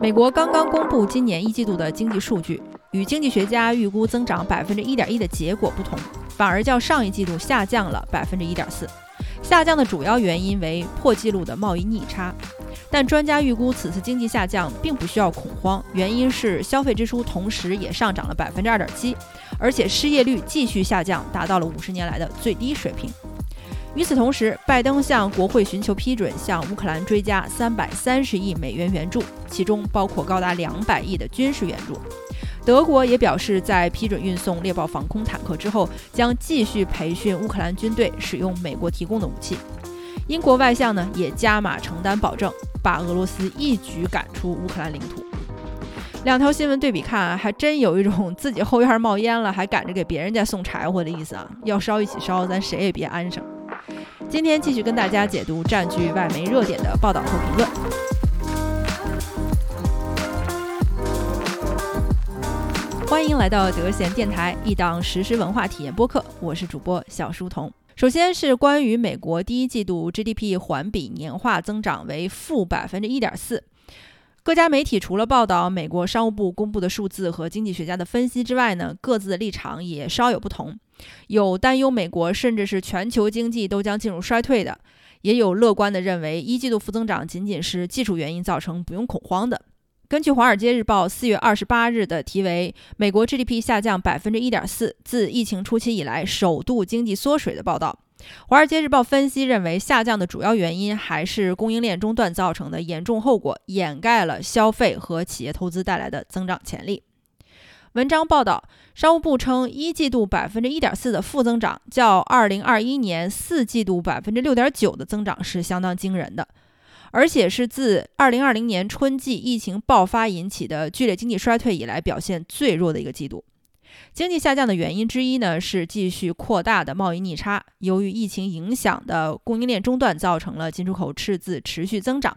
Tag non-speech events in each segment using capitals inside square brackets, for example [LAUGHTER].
美国刚刚公布今年一季度的经济数据，与经济学家预估增长百分之一点一的结果不同，反而较上一季度下降了百分之一点四。下降的主要原因为破纪录的贸易逆差。但专家预估此次经济下降并不需要恐慌，原因是消费支出同时也上涨了百分之二点七，而且失业率继续下降，达到了五十年来的最低水平。与此同时，拜登向国会寻求批准，向乌克兰追加三百三十亿美元援助，其中包括高达两百亿的军事援助。德国也表示，在批准运送猎豹防空坦克之后，将继续培训乌克兰军队使用美国提供的武器。英国外相呢也加码承担保证，把俄罗斯一举赶出乌克兰领土。两条新闻对比看啊，还真有一种 [LAUGHS] 自己后院冒烟了，还赶着给别人家送柴火的意思啊！要烧一起烧，咱谁也别安生。今天继续跟大家解读占据外媒热点的报道和评论。欢迎来到德贤电台，一档实时文化体验播客，我是主播小书童。首先是关于美国第一季度 GDP 环比年化增长为负百分之一点四。各家媒体除了报道美国商务部公布的数字和经济学家的分析之外呢，各自的立场也稍有不同。有担忧美国甚至是全球经济都将进入衰退的，也有乐观的认为一季度负增长仅仅是技术原因造成，不用恐慌的。根据《华尔街日报》四月二十八日的题为“美国 GDP 下降百分之一点四，自疫情初期以来首度经济缩水”的报道，《华尔街日报》分析认为，下降的主要原因还是供应链中断造成的严重后果，掩盖了消费和企业投资带来的增长潜力。文章报道，商务部称，一季度百分之一点四的负增长，较二零二一年四季度百分之六点九的增长是相当惊人的。而且是自2020年春季疫情爆发引起的剧烈经济衰退以来表现最弱的一个季度。经济下降的原因之一呢，是继续扩大的贸易逆差。由于疫情影响的供应链中断，造成了进出口赤字持续增长，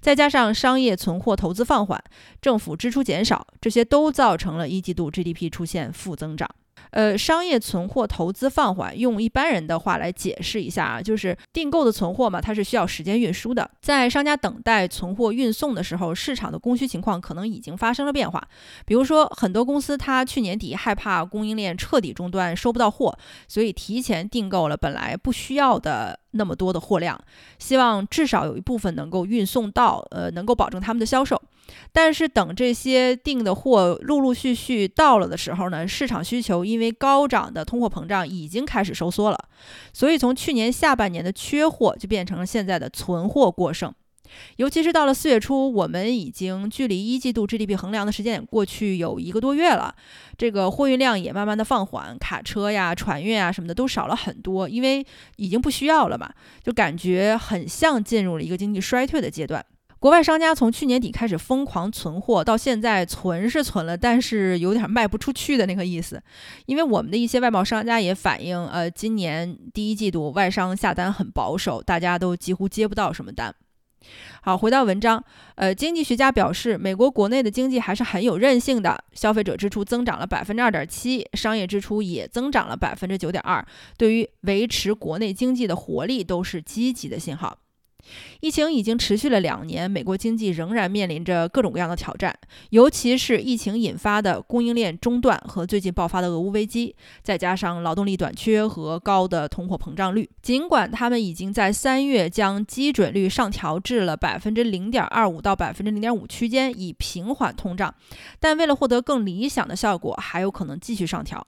再加上商业存货投资放缓，政府支出减少，这些都造成了一季度 GDP 出现负增长。呃，商业存货投资放缓，用一般人的话来解释一下啊，就是订购的存货嘛，它是需要时间运输的，在商家等待存货运送的时候，市场的供需情况可能已经发生了变化。比如说，很多公司它去年底害怕供应链彻底中断，收不到货，所以提前订购了本来不需要的。那么多的货量，希望至少有一部分能够运送到，呃，能够保证他们的销售。但是等这些订的货陆陆续续到了的时候呢，市场需求因为高涨的通货膨胀已经开始收缩了，所以从去年下半年的缺货就变成了现在的存货过剩。尤其是到了四月初，我们已经距离一季度 GDP 衡量的时间过去有一个多月了，这个货运量也慢慢的放缓，卡车呀、船运啊什么的都少了很多，因为已经不需要了嘛，就感觉很像进入了一个经济衰退的阶段。国外商家从去年底开始疯狂存货，到现在存是存了，但是有点卖不出去的那个意思。因为我们的一些外贸商家也反映，呃，今年第一季度外商下单很保守，大家都几乎接不到什么单。好，回到文章，呃，经济学家表示，美国国内的经济还是很有韧性的，消费者支出增长了百分之二点七，商业支出也增长了百分之九点二，对于维持国内经济的活力都是积极的信号。疫情已经持续了两年，美国经济仍然面临着各种各样的挑战，尤其是疫情引发的供应链中断和最近爆发的俄乌危机，再加上劳动力短缺和高的通货膨胀率。尽管他们已经在三月将基准率上调至了百分之零点二五到百分之零点五区间，以平缓通胀，但为了获得更理想的效果，还有可能继续上调。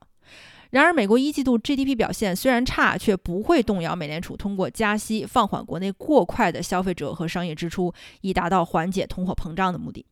然而，美国一季度 GDP 表现虽然差，却不会动摇美联储通过加息放缓国内过快的消费者和商业支出，以达到缓解通货膨胀的目的。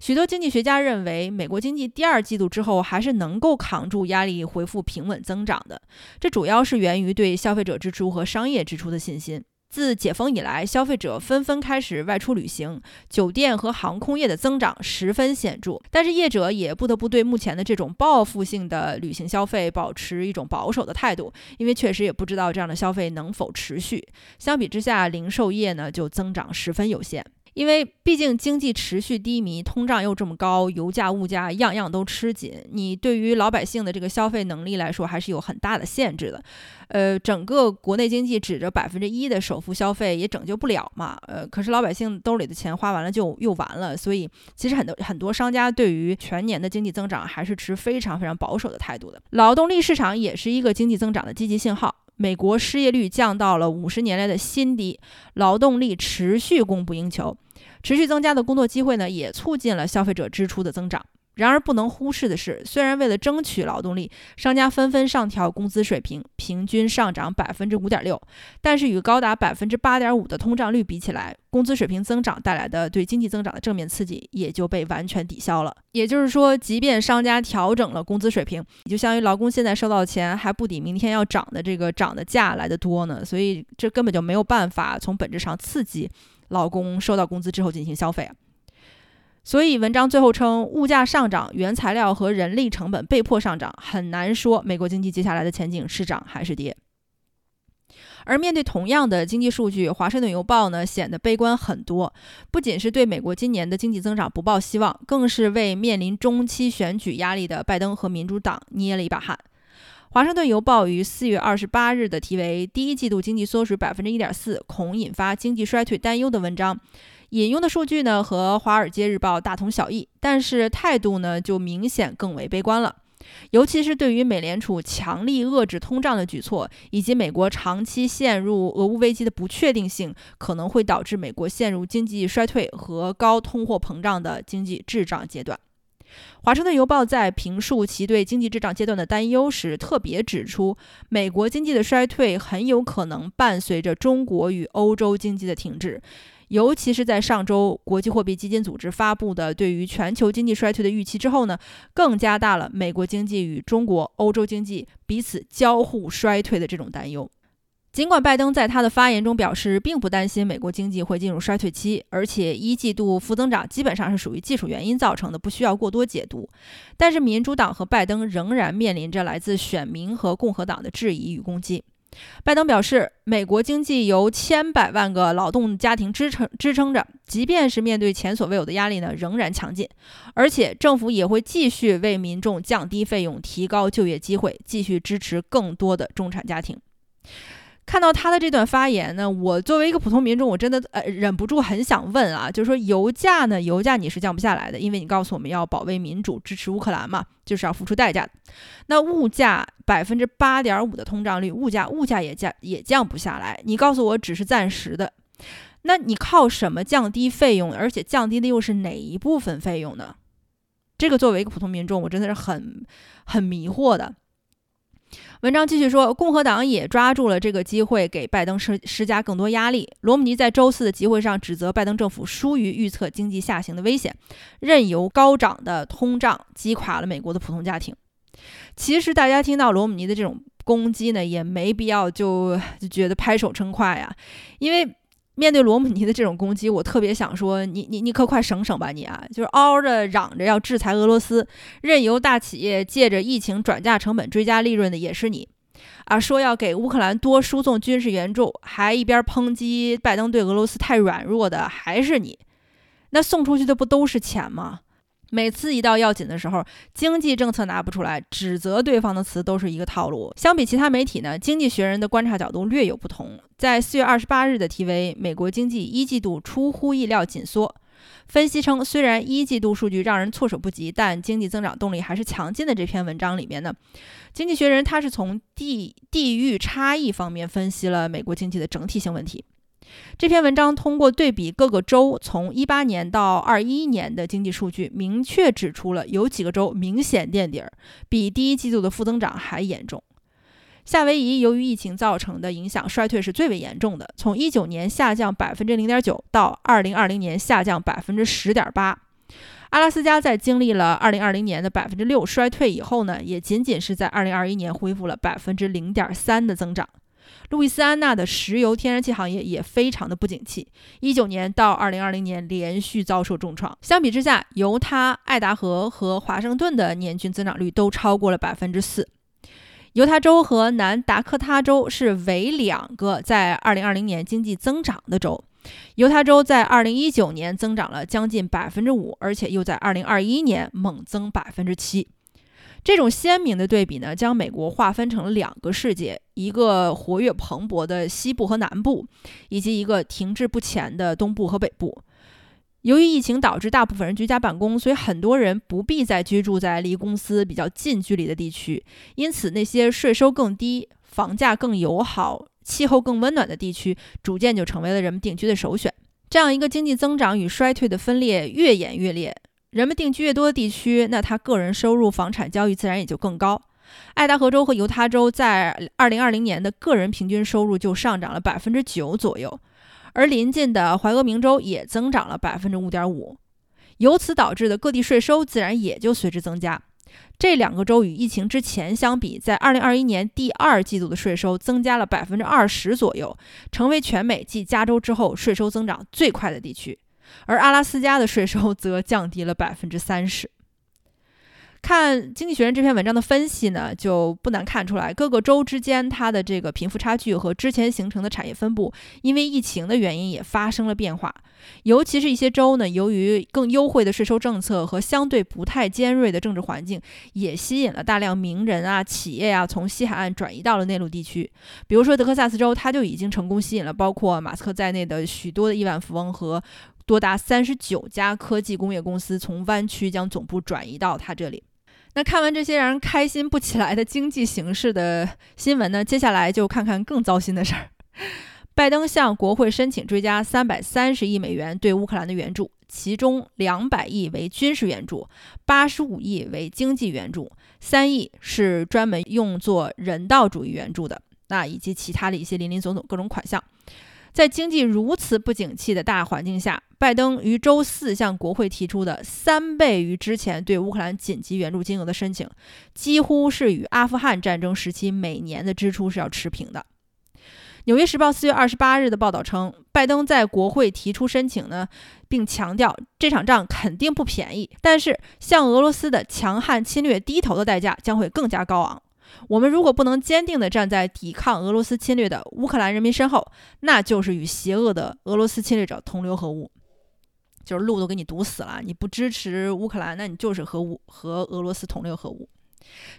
许多经济学家认为，美国经济第二季度之后还是能够扛住压力，恢复平稳增长的。这主要是源于对消费者支出和商业支出的信心。自解封以来，消费者纷纷开始外出旅行，酒店和航空业的增长十分显著。但是业者也不得不对目前的这种报复性的旅行消费保持一种保守的态度，因为确实也不知道这样的消费能否持续。相比之下，零售业呢就增长十分有限。因为毕竟经济持续低迷，通胀又这么高，油价、物价样样都吃紧，你对于老百姓的这个消费能力来说，还是有很大的限制的。呃，整个国内经济指着百分之一的首付消费也拯救不了嘛。呃，可是老百姓兜里的钱花完了就又完了，所以其实很多很多商家对于全年的经济增长还是持非常非常保守的态度的。劳动力市场也是一个经济增长的积极信号。美国失业率降到了五十年来的新低，劳动力持续供不应求，持续增加的工作机会呢，也促进了消费者支出的增长。然而不能忽视的是，虽然为了争取劳动力，商家纷纷上调工资水平，平均上涨百分之五点六，但是与高达百分之八点五的通胀率比起来，工资水平增长带来的对经济增长的正面刺激也就被完全抵消了。也就是说，即便商家调整了工资水平，也就相当于劳工现在收到的钱还不抵明天要涨的这个涨的价来的多呢，所以这根本就没有办法从本质上刺激劳工收到工资之后进行消费。所以，文章最后称，物价上涨、原材料和人力成本被迫上涨，很难说美国经济接下来的前景是涨还是跌。而面对同样的经济数据，《华盛顿邮报》呢显得悲观很多，不仅是对美国今年的经济增长不抱希望，更是为面临中期选举压力的拜登和民主党捏了一把汗。《华盛顿邮报》于四月二十八日的题为“第一季度经济缩水百分之一点四，恐引发经济衰退担忧”的文章。引用的数据呢和《华尔街日报》大同小异，但是态度呢就明显更为悲观了。尤其是对于美联储强力遏制通胀的举措，以及美国长期陷入俄乌危机的不确定性，可能会导致美国陷入经济衰退和高通货膨胀的经济滞胀阶段。《华盛顿邮报》在评述其对经济滞胀阶段的担忧时，特别指出，美国经济的衰退很有可能伴随着中国与欧洲经济的停滞。尤其是在上周国际货币基金组织发布的对于全球经济衰退的预期之后呢，更加大了美国经济与中国、欧洲经济彼此交互衰退的这种担忧。尽管拜登在他的发言中表示，并不担心美国经济会进入衰退期，而且一季度负增长基本上是属于技术原因造成的，不需要过多解读。但是民主党和拜登仍然面临着来自选民和共和党的质疑与攻击。拜登表示，美国经济由千百万个劳动家庭支撑支撑着，即便是面对前所未有的压力呢，仍然强劲。而且政府也会继续为民众降低费用，提高就业机会，继续支持更多的中产家庭。看到他的这段发言呢，我作为一个普通民众，我真的呃忍不住很想问啊，就是说油价呢，油价你是降不下来的，因为你告诉我们要保卫民主，支持乌克兰嘛，就是要付出代价。那物价百分之八点五的通胀率，物价物价也降也降不下来，你告诉我只是暂时的，那你靠什么降低费用？而且降低的又是哪一部分费用呢？这个作为一个普通民众，我真的是很很迷惑的。文章继续说，共和党也抓住了这个机会，给拜登施施加更多压力。罗姆尼在周四的集会上指责拜登政府疏于预测经济下行的危险，任由高涨的通胀击垮了美国的普通家庭。其实，大家听到罗姆尼的这种攻击呢，也没必要就就觉得拍手称快呀，因为。面对罗姆尼的这种攻击，我特别想说，你你你可快省省吧，你啊，就是嗷嗷的嚷着要制裁俄罗斯，任由大企业借着疫情转嫁成本追加利润的也是你，啊，说要给乌克兰多输送军事援助，还一边抨击拜登对俄罗斯太软弱的还是你，那送出去的不都是钱吗？每次一到要紧的时候，经济政策拿不出来，指责对方的词都是一个套路。相比其他媒体呢，《经济学人》的观察角度略有不同。在四月二十八日的题为“美国经济一季度出乎意料紧缩”，分析称，虽然一季度数据让人措手不及，但经济增长动力还是强劲的。这篇文章里面呢，《经济学人》他是从地地域差异方面分析了美国经济的整体性问题。这篇文章通过对比各个州从一八年到二一年的经济数据，明确指出了有几个州明显垫底儿，比第一季度的负增长还严重。夏威夷由于疫情造成的影响，衰退是最为严重的，从一九年下降百分之零点九，到二零二零年下降百分之十点八。阿拉斯加在经历了二零二零年的百分之六衰退以后呢，也仅仅是在二零二一年恢复了百分之零点三的增长。路易斯安那的石油天然气行业也非常的不景气，一九年到二零二零年连续遭受重创。相比之下，犹他、爱达荷和华盛顿的年均增长率都超过了百分之四。犹他州和南达科他州是唯两个在二零二零年经济增长的州。犹他州在二零一九年增长了将近百分之五，而且又在二零二一年猛增百分之七。这种鲜明的对比呢，将美国划分成了两个世界：一个活跃蓬勃的西部和南部，以及一个停滞不前的东部和北部。由于疫情导致大部分人居家办公，所以很多人不必再居住在离公司比较近距离的地区。因此，那些税收更低、房价更友好、气候更温暖的地区，逐渐就成为了人们定居的首选。这样一个经济增长与衰退的分裂越演越烈。人们定居越多的地区，那他个人收入、房产交易自然也就更高。爱达荷州和犹他州在2020年的个人平均收入就上涨了百分之九左右，而邻近的怀俄明州也增长了百分之五点五，由此导致的各地税收自然也就随之增加。这两个州与疫情之前相比，在2021年第二季度的税收增加了百分之二十左右，成为全美继加州之后税收增长最快的地区。而阿拉斯加的税收则降低了百分之三十。看《经济学人》这篇文章的分析呢，就不难看出来，各个州之间它的这个贫富差距和之前形成的产业分布，因为疫情的原因也发生了变化。尤其是一些州呢，由于更优惠的税收政策和相对不太尖锐的政治环境，也吸引了大量名人啊、企业啊从西海岸转移到了内陆地区。比如说德克萨斯州，它就已经成功吸引了包括马斯克在内的许多的亿万富翁和。多达三十九家科技工业公司从湾区将总部转移到它这里。那看完这些让人开心不起来的经济形势的新闻呢？接下来就看看更糟心的事儿。[LAUGHS] 拜登向国会申请追加三百三十亿美元对乌克兰的援助，其中两百亿为军事援助，八十五亿为经济援助，三亿是专门用作人道主义援助的。那以及其他的一些林林总总各种款项。在经济如此不景气的大环境下，拜登于周四向国会提出的三倍于之前对乌克兰紧急援助金额的申请，几乎是与阿富汗战争时期每年的支出是要持平的。《纽约时报》四月二十八日的报道称，拜登在国会提出申请呢，并强调这场仗肯定不便宜，但是向俄罗斯的强悍侵略低头的代价将会更加高昂。我们如果不能坚定地站在抵抗俄罗斯侵略的乌克兰人民身后，那就是与邪恶的俄罗斯侵略者同流合污，就是路都给你堵死了。你不支持乌克兰，那你就是和乌和俄罗斯同流合污。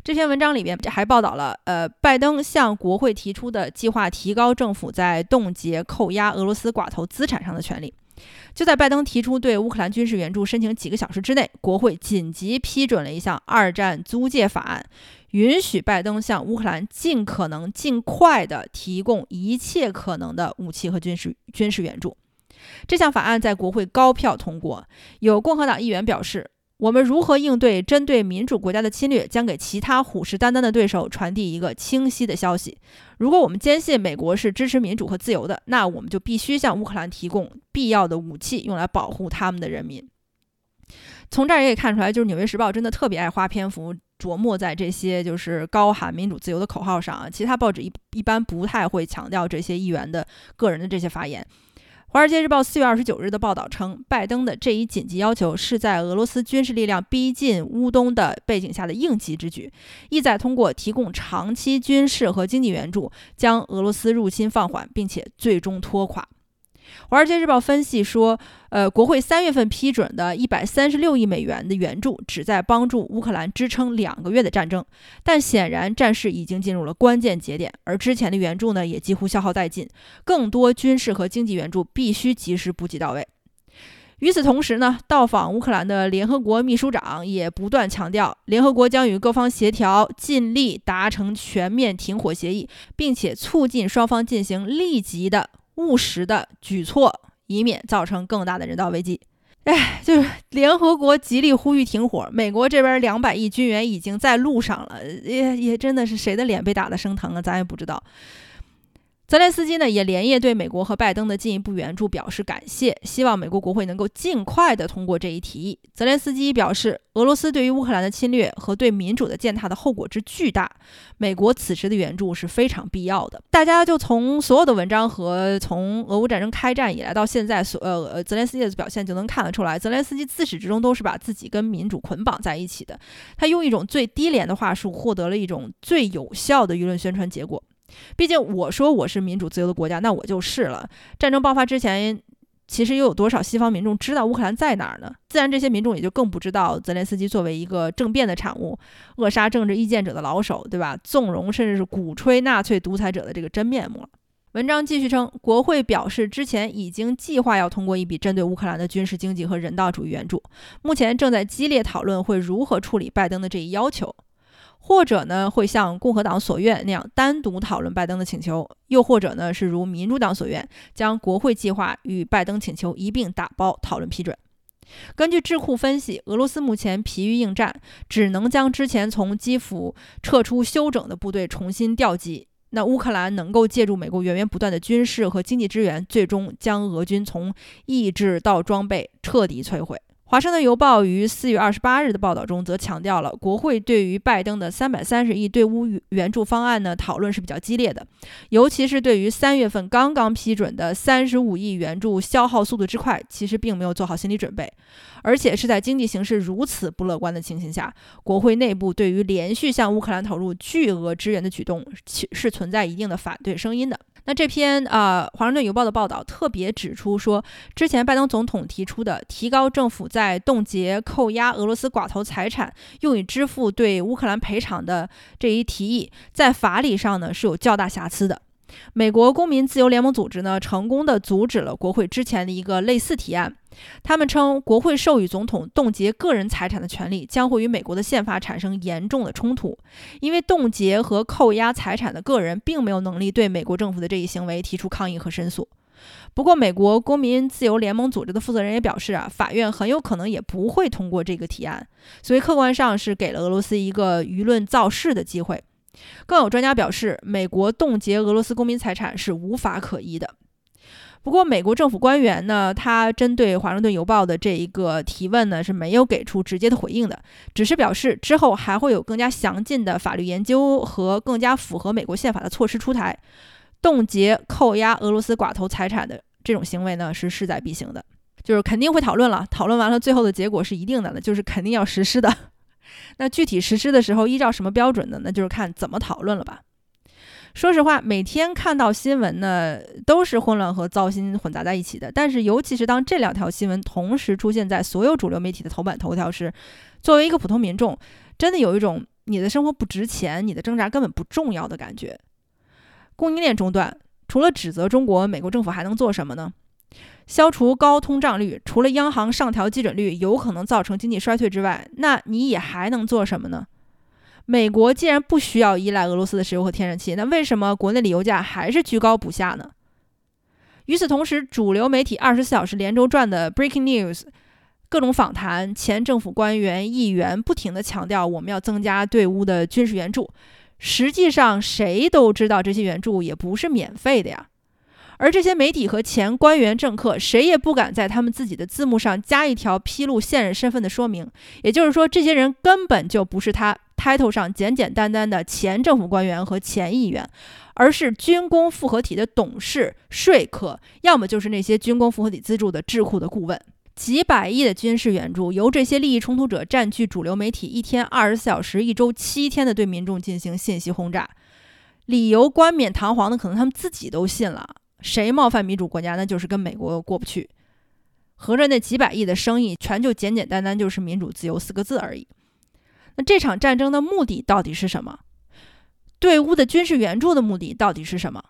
这篇文章里边还报道了，呃，拜登向国会提出的计划，提高政府在冻结、扣押俄罗斯寡头资产上的权利。就在拜登提出对乌克兰军事援助申请几个小时之内，国会紧急批准了一项二战租借法案。允许拜登向乌克兰尽可能尽快地提供一切可能的武器和军事军事援助。这项法案在国会高票通过。有共和党议员表示：“我们如何应对针对民主国家的侵略，将给其他虎视眈眈的对手传递一个清晰的消息。如果我们坚信美国是支持民主和自由的，那我们就必须向乌克兰提供必要的武器，用来保护他们的人民。”从这儿也可以看出来，就是《纽约时报》真的特别爱花篇幅。琢磨在这些就是高喊民主自由的口号上啊，其他报纸一一般不太会强调这些议员的个人的这些发言。华尔街日报四月二十九日的报道称，拜登的这一紧急要求是在俄罗斯军事力量逼近乌东的背景下的应急之举，意在通过提供长期军事和经济援助，将俄罗斯入侵放缓，并且最终拖垮。《华尔街日报》分析说，呃，国会三月份批准的一百三十六亿美元的援助，旨在帮助乌克兰支撑两个月的战争。但显然，战事已经进入了关键节点，而之前的援助呢，也几乎消耗殆尽。更多军事和经济援助必须及时补给到位。与此同时呢，到访乌克兰的联合国秘书长也不断强调，联合国将与各方协调，尽力达成全面停火协议，并且促进双方进行立即的。务实的举措，以免造成更大的人道危机。哎，就是联合国极力呼吁停火，美国这边两百亿军援已经在路上了，也也真的是谁的脸被打得生疼了，咱也不知道。泽连斯基呢也连夜对美国和拜登的进一步援助表示感谢，希望美国国会能够尽快的通过这一提议。泽连斯基表示，俄罗斯对于乌克兰的侵略和对民主的践踏的后果之巨大，美国此时的援助是非常必要的。大家就从所有的文章和从俄乌战争开战以来到现在所呃泽连斯基的表现就能看得出来，泽连斯基自始至终都是把自己跟民主捆绑在一起的。他用一种最低廉的话术，获得了一种最有效的舆论宣传结果。毕竟我说我是民主自由的国家，那我就是了。战争爆发之前，其实又有多少西方民众知道乌克兰在哪儿呢？自然，这些民众也就更不知道泽连斯基作为一个政变的产物、扼杀政治意见者的老手，对吧？纵容甚至是鼓吹纳粹独裁者的这个真面目了。文章继续称，国会表示之前已经计划要通过一笔针对乌克兰的军事、经济和人道主义援助，目前正在激烈讨论会如何处理拜登的这一要求。或者呢，会像共和党所愿那样单独讨论拜登的请求；又或者呢，是如民主党所愿，将国会计划与拜登请求一并打包讨论批准。根据智库分析，俄罗斯目前疲于应战，只能将之前从基辅撤出休整的部队重新调集。那乌克兰能够借助美国源源不断的军事和经济支援，最终将俄军从意志到装备彻底摧毁。华盛顿邮报于四月二十八日的报道中则强调了，国会对于拜登的三百三十亿对乌援助方案呢讨论是比较激烈的，尤其是对于三月份刚刚批准的三十五亿援助消耗速度之快，其实并没有做好心理准备，而且是在经济形势如此不乐观的情形下，国会内部对于连续向乌克兰投入巨额支援的举动，其是存在一定的反对声音的。那这篇啊，《华盛顿邮报》的报道特别指出说，之前拜登总统提出的提高政府在冻结、扣押俄罗斯寡头财产，用以支付对乌克兰赔偿的这一提议，在法理上呢是有较大瑕疵的。美国公民自由联盟组织呢，成功的阻止了国会之前的一个类似提案。他们称，国会授予总统冻结个人财产的权利将会与美国的宪法产生严重的冲突，因为冻结和扣押财产的个人并没有能力对美国政府的这一行为提出抗议和申诉。不过，美国公民自由联盟组织的负责人也表示啊，法院很有可能也不会通过这个提案，所以客观上是给了俄罗斯一个舆论造势的机会。更有专家表示，美国冻结俄罗斯公民财产是无法可依的。不过，美国政府官员呢，他针对《华盛顿邮报》的这一个提问呢，是没有给出直接的回应的，只是表示之后还会有更加详尽的法律研究和更加符合美国宪法的措施出台。冻结、扣押俄罗斯寡头财产的这种行为呢，是势在必行的，就是肯定会讨论了。讨论完了，最后的结果是一定的，就是肯定要实施的。那具体实施的时候，依照什么标准呢？那就是看怎么讨论了吧。说实话，每天看到新闻呢，都是混乱和糟心混杂在一起的。但是，尤其是当这两条新闻同时出现在所有主流媒体的头版头条时，作为一个普通民众，真的有一种你的生活不值钱，你的挣扎根本不重要的感觉。供应链中断，除了指责中国，美国政府还能做什么呢？消除高通胀率，除了央行上调基准率有可能造成经济衰退之外，那你也还能做什么呢？美国既然不需要依赖俄罗斯的石油和天然气，那为什么国内的油价还是居高不下呢？与此同时，主流媒体二十四小时连轴转的 Breaking News，各种访谈，前政府官员、议员不停地强调我们要增加对乌的军事援助，实际上谁都知道这些援助也不是免费的呀。而这些媒体和前官员、政客，谁也不敢在他们自己的字幕上加一条披露现任身份的说明。也就是说，这些人根本就不是他 title 上简简单单的前政府官员和前议员，而是军工复合体的董事、说客，要么就是那些军工复合体资助的智库的顾问。几百亿的军事援助由这些利益冲突者占据主流媒体一天二十四小时、一周七天的对民众进行信息轰炸，理由冠冕堂皇的，可能他们自己都信了。谁冒犯民主国家，那就是跟美国过不去。合着那几百亿的生意，全就简简单单就是民主自由四个字而已。那这场战争的目的到底是什么？对乌的军事援助的目的到底是什么？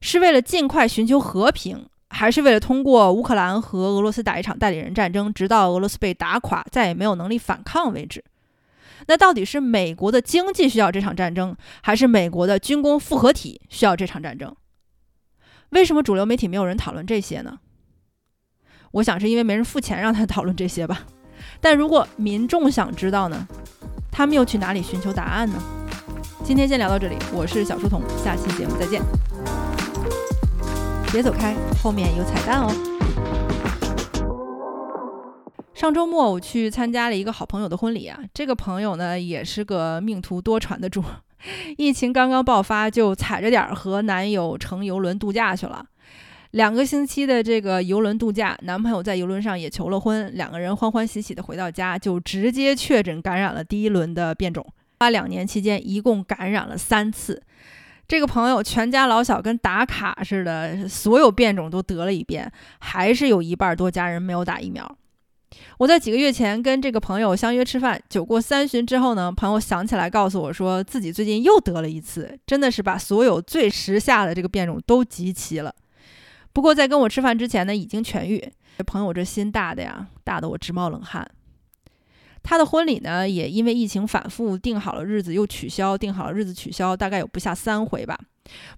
是为了尽快寻求和平，还是为了通过乌克兰和俄罗斯打一场代理人战争，直到俄罗斯被打垮，再也没有能力反抗为止？那到底是美国的经济需要这场战争，还是美国的军工复合体需要这场战争？为什么主流媒体没有人讨论这些呢？我想是因为没人付钱让他讨论这些吧。但如果民众想知道呢，他们又去哪里寻求答案呢？今天先聊到这里，我是小书童，下期节目再见。别走开，后面有彩蛋哦。上周末我去参加了一个好朋友的婚礼啊，这个朋友呢也是个命途多舛的主。[LAUGHS] 疫情刚刚爆发，就踩着点儿和男友乘游轮度假去了。两个星期的这个游轮度假，男朋友在游轮上也求了婚，两个人欢欢喜喜的回到家，就直接确诊感染了第一轮的变种。花两年期间一共感染了三次，这个朋友全家老小跟打卡似的，所有变种都得了一遍，还是有一半多家人没有打疫苗。我在几个月前跟这个朋友相约吃饭，酒过三巡之后呢，朋友想起来告诉我说自己最近又得了一次，真的是把所有最时下的这个变种都集齐了。不过在跟我吃饭之前呢，已经痊愈。这朋友这心大的呀，大的我直冒冷汗。他的婚礼呢，也因为疫情反复，定好了日子又取消，定好了日子取消，大概有不下三回吧。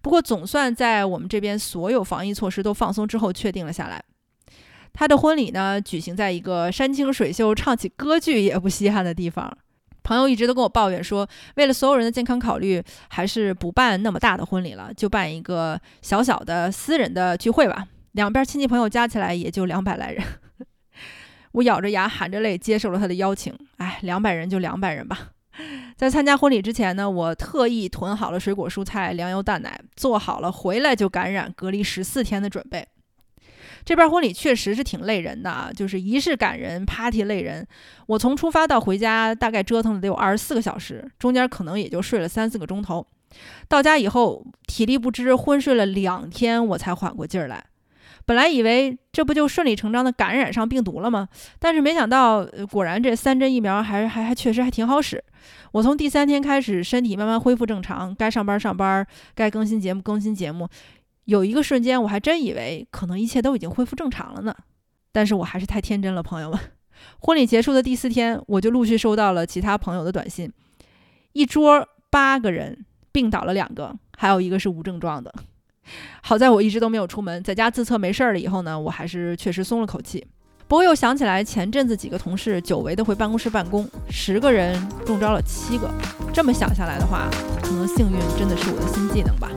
不过总算在我们这边所有防疫措施都放松之后，确定了下来。他的婚礼呢，举行在一个山清水秀、唱起歌剧也不稀罕的地方。朋友一直都跟我抱怨说，为了所有人的健康考虑，还是不办那么大的婚礼了，就办一个小小的私人的聚会吧。两边亲戚朋友加起来也就两百来人。[LAUGHS] 我咬着牙含着泪接受了他的邀请。哎，两百人就两百人吧。在参加婚礼之前呢，我特意囤好了水果、蔬菜、粮油、蛋奶，做好了回来就感染、隔离十四天的准备。这边婚礼确实是挺累人的啊，就是仪式感人，party 累人。我从出发到回家大概折腾了得有二十四个小时，中间可能也就睡了三四个钟头。到家以后体力不支，昏睡了两天，我才缓过劲儿来。本来以为这不就顺理成章的感染上病毒了吗？但是没想到，果然这三针疫苗还还还确实还挺好使。我从第三天开始，身体慢慢恢复正常，该上班上班，该更新节目更新节目。有一个瞬间，我还真以为可能一切都已经恢复正常了呢。但是我还是太天真了，朋友们。婚礼结束的第四天，我就陆续收到了其他朋友的短信，一桌八个人病倒了两个，还有一个是无症状的。[LAUGHS] 好在我一直都没有出门，在家自测没事儿了以后呢，我还是确实松了口气。不过又想起来前阵子几个同事久违的回办公室办公，十个人中招了七个，这么想下来的话，可能幸运真的是我的新技能吧。